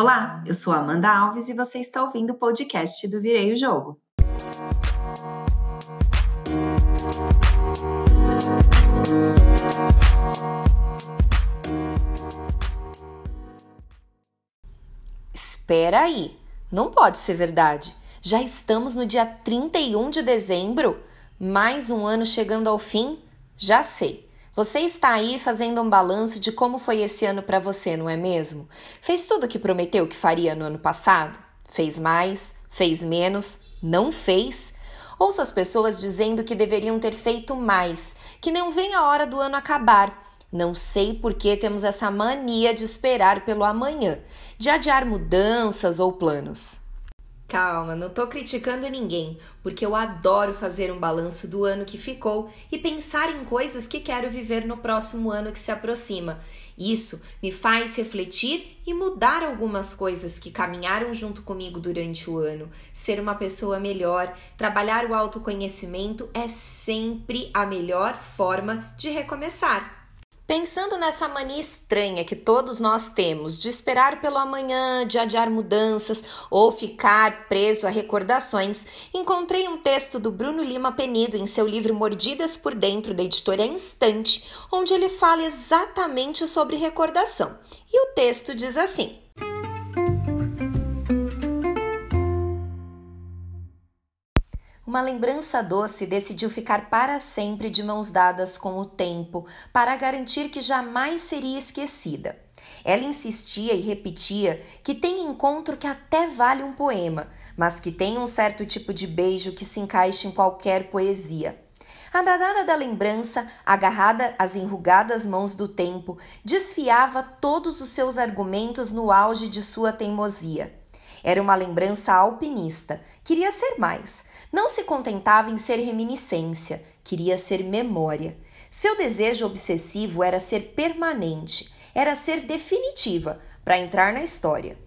Olá, eu sou Amanda Alves e você está ouvindo o podcast do Virei o Jogo. Espera aí, não pode ser verdade. Já estamos no dia 31 de dezembro? Mais um ano chegando ao fim? Já sei. Você está aí fazendo um balanço de como foi esse ano para você, não é mesmo? Fez tudo o que prometeu que faria no ano passado? Fez mais? Fez menos? Não fez? Ouça as pessoas dizendo que deveriam ter feito mais, que não vem a hora do ano acabar. Não sei por que temos essa mania de esperar pelo amanhã, de adiar mudanças ou planos. Calma, não tô criticando ninguém, porque eu adoro fazer um balanço do ano que ficou e pensar em coisas que quero viver no próximo ano que se aproxima. Isso me faz refletir e mudar algumas coisas que caminharam junto comigo durante o ano. Ser uma pessoa melhor, trabalhar o autoconhecimento é sempre a melhor forma de recomeçar. Pensando nessa mania estranha que todos nós temos de esperar pelo amanhã, de adiar mudanças ou ficar preso a recordações, encontrei um texto do Bruno Lima Penido em seu livro Mordidas por Dentro, da editora Instante, onde ele fala exatamente sobre recordação. E o texto diz assim. Uma lembrança doce decidiu ficar para sempre de mãos dadas com o tempo, para garantir que jamais seria esquecida. Ela insistia e repetia que tem encontro que até vale um poema, mas que tem um certo tipo de beijo que se encaixa em qualquer poesia. A danada da lembrança, agarrada às enrugadas mãos do tempo, desfiava todos os seus argumentos no auge de sua teimosia. Era uma lembrança alpinista. Queria ser mais. Não se contentava em ser reminiscência, queria ser memória. Seu desejo obsessivo era ser permanente, era ser definitiva para entrar na história.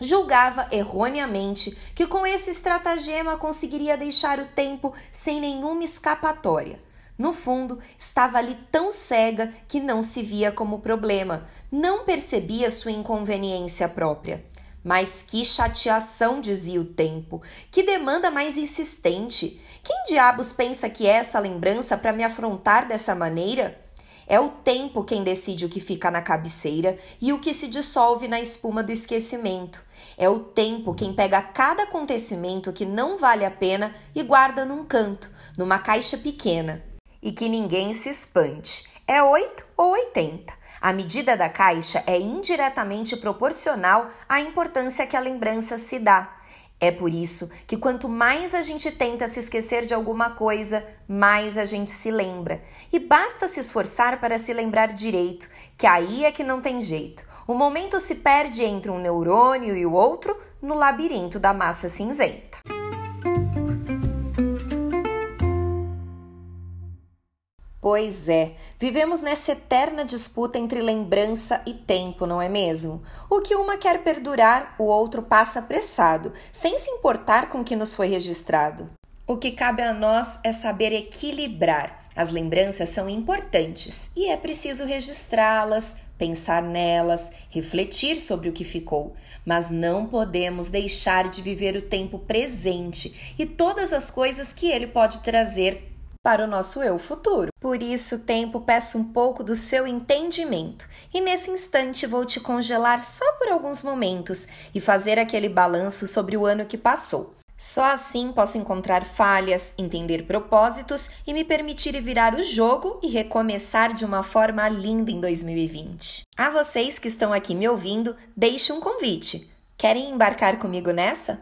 Julgava erroneamente que com esse estratagema conseguiria deixar o tempo sem nenhuma escapatória. No fundo, estava ali tão cega que não se via como problema, não percebia sua inconveniência própria. Mas que chateação, dizia o tempo. Que demanda mais insistente. Quem diabos pensa que é essa lembrança para me afrontar dessa maneira? É o tempo quem decide o que fica na cabeceira e o que se dissolve na espuma do esquecimento. É o tempo quem pega cada acontecimento que não vale a pena e guarda num canto, numa caixa pequena. E que ninguém se espante. É 8 ou 80. A medida da caixa é indiretamente proporcional à importância que a lembrança se dá. É por isso que quanto mais a gente tenta se esquecer de alguma coisa, mais a gente se lembra. E basta se esforçar para se lembrar direito, que aí é que não tem jeito. O momento se perde entre um neurônio e o outro no labirinto da massa cinzenta. Pois é, vivemos nessa eterna disputa entre lembrança e tempo, não é mesmo? O que uma quer perdurar, o outro passa apressado, sem se importar com o que nos foi registrado. O que cabe a nós é saber equilibrar. As lembranças são importantes e é preciso registrá-las, pensar nelas, refletir sobre o que ficou, mas não podemos deixar de viver o tempo presente e todas as coisas que ele pode trazer para o nosso eu futuro. Por isso, tempo, peço um pouco do seu entendimento e nesse instante vou te congelar só por alguns momentos e fazer aquele balanço sobre o ano que passou. Só assim posso encontrar falhas, entender propósitos e me permitir virar o jogo e recomeçar de uma forma linda em 2020. A vocês que estão aqui me ouvindo, deixe um convite. Querem embarcar comigo nessa?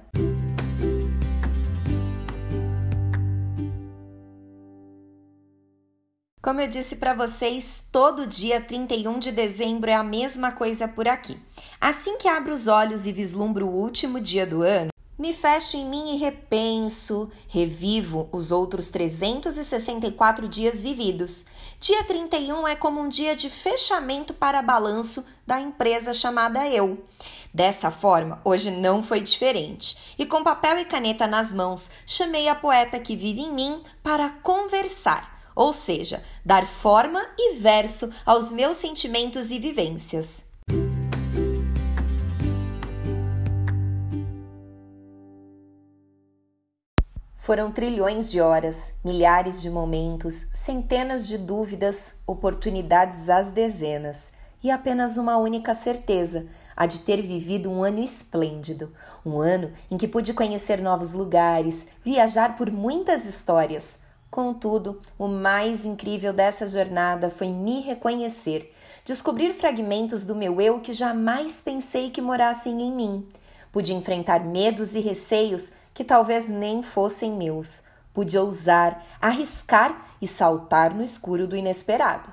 Como eu disse para vocês, todo dia 31 de dezembro é a mesma coisa por aqui. Assim que abro os olhos e vislumbro o último dia do ano, me fecho em mim e repenso, revivo os outros 364 dias vividos. Dia 31 é como um dia de fechamento para balanço da empresa chamada Eu. Dessa forma, hoje não foi diferente. E com papel e caneta nas mãos, chamei a poeta que vive em mim para conversar ou seja, dar forma e verso aos meus sentimentos e vivências. Foram trilhões de horas, milhares de momentos, centenas de dúvidas, oportunidades às dezenas, e apenas uma única certeza: a de ter vivido um ano esplêndido. Um ano em que pude conhecer novos lugares, viajar por muitas histórias, Contudo, o mais incrível dessa jornada foi me reconhecer, descobrir fragmentos do meu eu que jamais pensei que morassem em mim. Pude enfrentar medos e receios que talvez nem fossem meus. Pude ousar, arriscar e saltar no escuro do inesperado.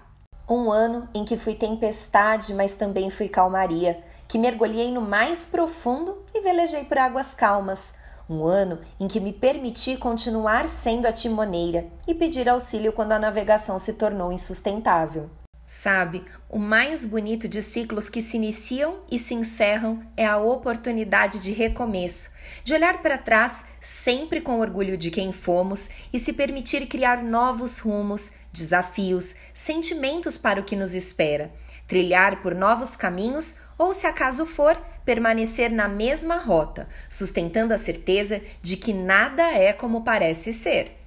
Um ano em que fui tempestade, mas também fui calmaria, que mergulhei no mais profundo e velejei por águas calmas. Um ano em que me permiti continuar sendo a timoneira e pedir auxílio quando a navegação se tornou insustentável. Sabe, o mais bonito de ciclos que se iniciam e se encerram é a oportunidade de recomeço, de olhar para trás sempre com orgulho de quem fomos e se permitir criar novos rumos, desafios, sentimentos para o que nos espera, trilhar por novos caminhos ou, se acaso for, permanecer na mesma rota, sustentando a certeza de que nada é como parece ser.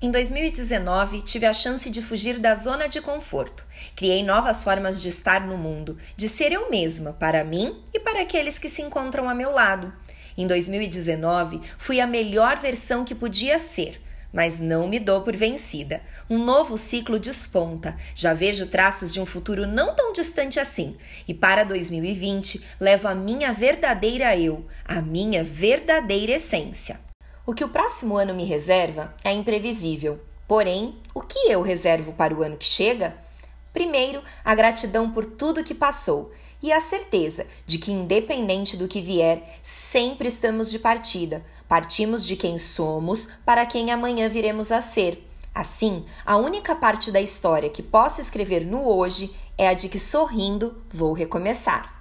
Em 2019, tive a chance de fugir da zona de conforto. Criei novas formas de estar no mundo, de ser eu mesma, para mim e para aqueles que se encontram a meu lado. Em 2019, fui a melhor versão que podia ser, mas não me dou por vencida. Um novo ciclo desponta. Já vejo traços de um futuro não tão distante assim. E para 2020, levo a minha verdadeira eu, a minha verdadeira essência. O que o próximo ano me reserva é imprevisível. Porém, o que eu reservo para o ano que chega? Primeiro, a gratidão por tudo que passou e a certeza de que, independente do que vier, sempre estamos de partida. Partimos de quem somos para quem amanhã viremos a ser. Assim, a única parte da história que posso escrever no hoje é a de que sorrindo vou recomeçar.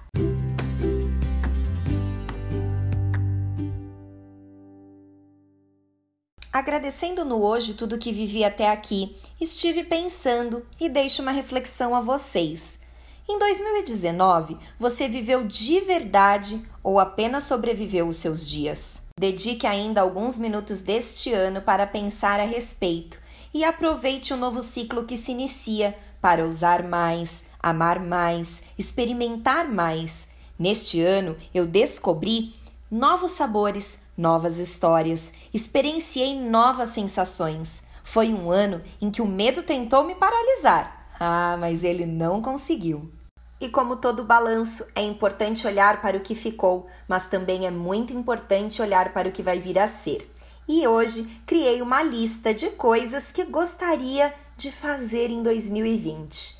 Agradecendo no hoje tudo que vivi até aqui, estive pensando e deixo uma reflexão a vocês. Em 2019, você viveu de verdade ou apenas sobreviveu os seus dias? Dedique ainda alguns minutos deste ano para pensar a respeito e aproveite o novo ciclo que se inicia para usar mais, amar mais, experimentar mais. Neste ano, eu descobri novos sabores, novas histórias, experienciei novas sensações. Foi um ano em que o medo tentou me paralisar. Ah, mas ele não conseguiu. E como todo balanço, é importante olhar para o que ficou, mas também é muito importante olhar para o que vai vir a ser. E hoje criei uma lista de coisas que gostaria de fazer em 2020.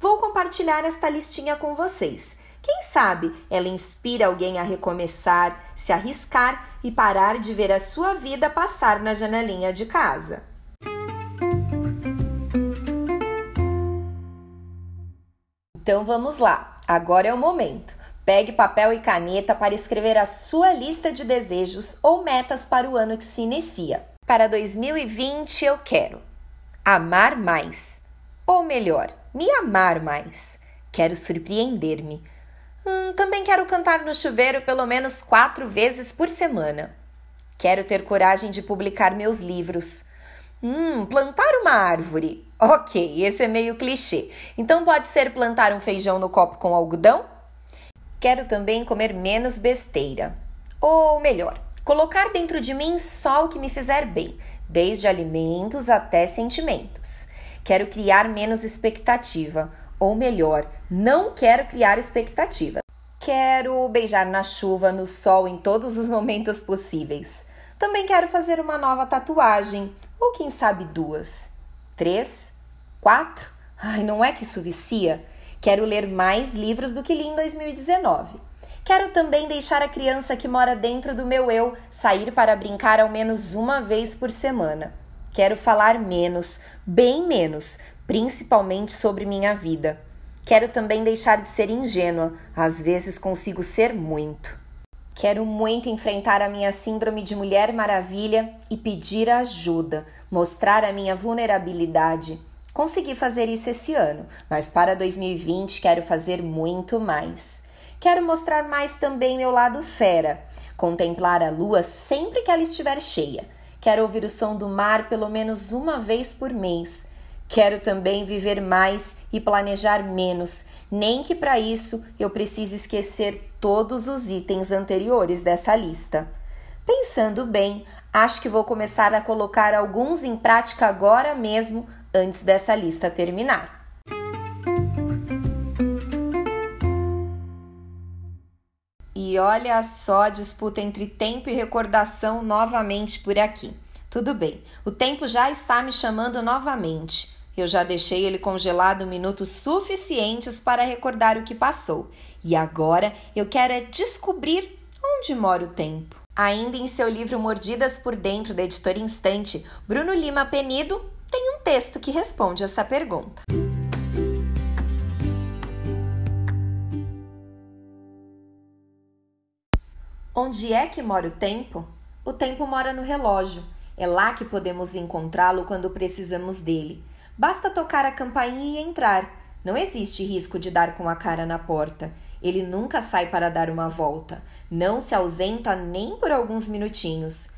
Vou compartilhar esta listinha com vocês. Quem sabe ela inspira alguém a recomeçar, se arriscar e parar de ver a sua vida passar na janelinha de casa. Então vamos lá, agora é o momento. Pegue papel e caneta para escrever a sua lista de desejos ou metas para o ano que se inicia. Para 2020 eu quero amar mais, ou melhor, me amar mais. Quero surpreender-me Hum, também quero cantar no chuveiro pelo menos quatro vezes por semana. Quero ter coragem de publicar meus livros. Hum, plantar uma árvore. Ok, esse é meio clichê. Então pode ser plantar um feijão no copo com algodão? Quero também comer menos besteira. Ou melhor, colocar dentro de mim só o que me fizer bem, desde alimentos até sentimentos. Quero criar menos expectativa, ou melhor, não quero criar expectativa. Quero beijar na chuva, no sol, em todos os momentos possíveis. Também quero fazer uma nova tatuagem, ou quem sabe duas. Três? Quatro? Ai, não é que isso vicia? Quero ler mais livros do que li em 2019. Quero também deixar a criança que mora dentro do meu eu sair para brincar ao menos uma vez por semana. Quero falar menos, bem menos, principalmente sobre minha vida. Quero também deixar de ser ingênua, às vezes consigo ser muito. Quero muito enfrentar a minha síndrome de Mulher Maravilha e pedir ajuda, mostrar a minha vulnerabilidade. Consegui fazer isso esse ano, mas para 2020 quero fazer muito mais. Quero mostrar mais também meu lado fera, contemplar a lua sempre que ela estiver cheia Quero ouvir o som do mar pelo menos uma vez por mês. Quero também viver mais e planejar menos, nem que para isso eu precise esquecer todos os itens anteriores dessa lista. Pensando bem, acho que vou começar a colocar alguns em prática agora mesmo, antes dessa lista terminar. E olha só a disputa entre tempo e recordação novamente por aqui. Tudo bem, o tempo já está me chamando novamente. Eu já deixei ele congelado minutos suficientes para recordar o que passou. E agora eu quero é descobrir onde mora o tempo. Ainda em seu livro Mordidas por Dentro, da editora Instante, Bruno Lima Penido tem um texto que responde essa pergunta. Onde é que mora o tempo? O tempo mora no relógio. É lá que podemos encontrá-lo quando precisamos dele. Basta tocar a campainha e entrar. Não existe risco de dar com a cara na porta. Ele nunca sai para dar uma volta. Não se ausenta nem por alguns minutinhos.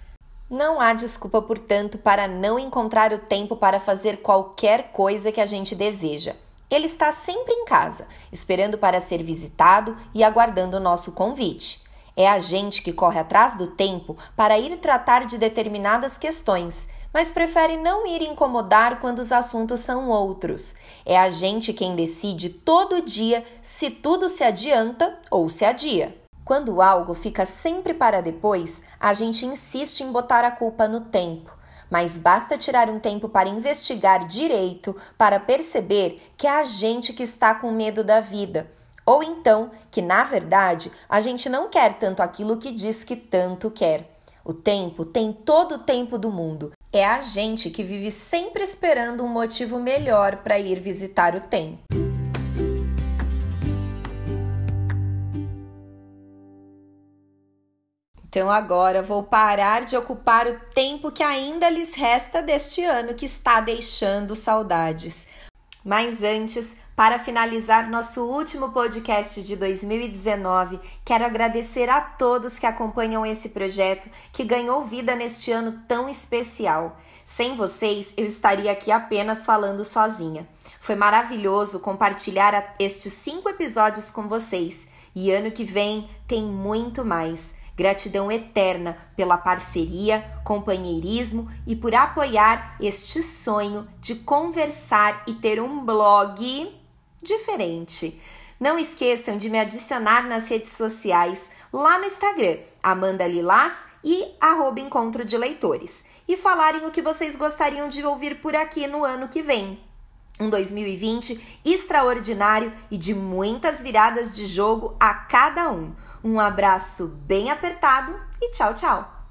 Não há desculpa, portanto, para não encontrar o tempo para fazer qualquer coisa que a gente deseja. Ele está sempre em casa, esperando para ser visitado e aguardando o nosso convite. É a gente que corre atrás do tempo para ir tratar de determinadas questões mas prefere não ir incomodar quando os assuntos são outros. É a gente quem decide todo dia se tudo se adianta ou se adia. Quando algo fica sempre para depois, a gente insiste em botar a culpa no tempo. Mas basta tirar um tempo para investigar direito para perceber que é a gente que está com medo da vida. Ou então que, na verdade, a gente não quer tanto aquilo que diz que tanto quer. O tempo tem todo o tempo do mundo é a gente que vive sempre esperando um motivo melhor para ir visitar o templo. Então agora vou parar de ocupar o tempo que ainda lhes resta deste ano que está deixando saudades. Mas antes, para finalizar nosso último podcast de 2019, quero agradecer a todos que acompanham esse projeto que ganhou vida neste ano tão especial. Sem vocês, eu estaria aqui apenas falando sozinha. Foi maravilhoso compartilhar estes cinco episódios com vocês e ano que vem tem muito mais. Gratidão eterna pela parceria, companheirismo e por apoiar este sonho de conversar e ter um blog diferente. Não esqueçam de me adicionar nas redes sociais, lá no Instagram, Amanda Lilás e arroba Encontro de Leitores, e falarem o que vocês gostariam de ouvir por aqui no ano que vem. Um 2020 extraordinário e de muitas viradas de jogo a cada um. Um abraço bem apertado e tchau, tchau!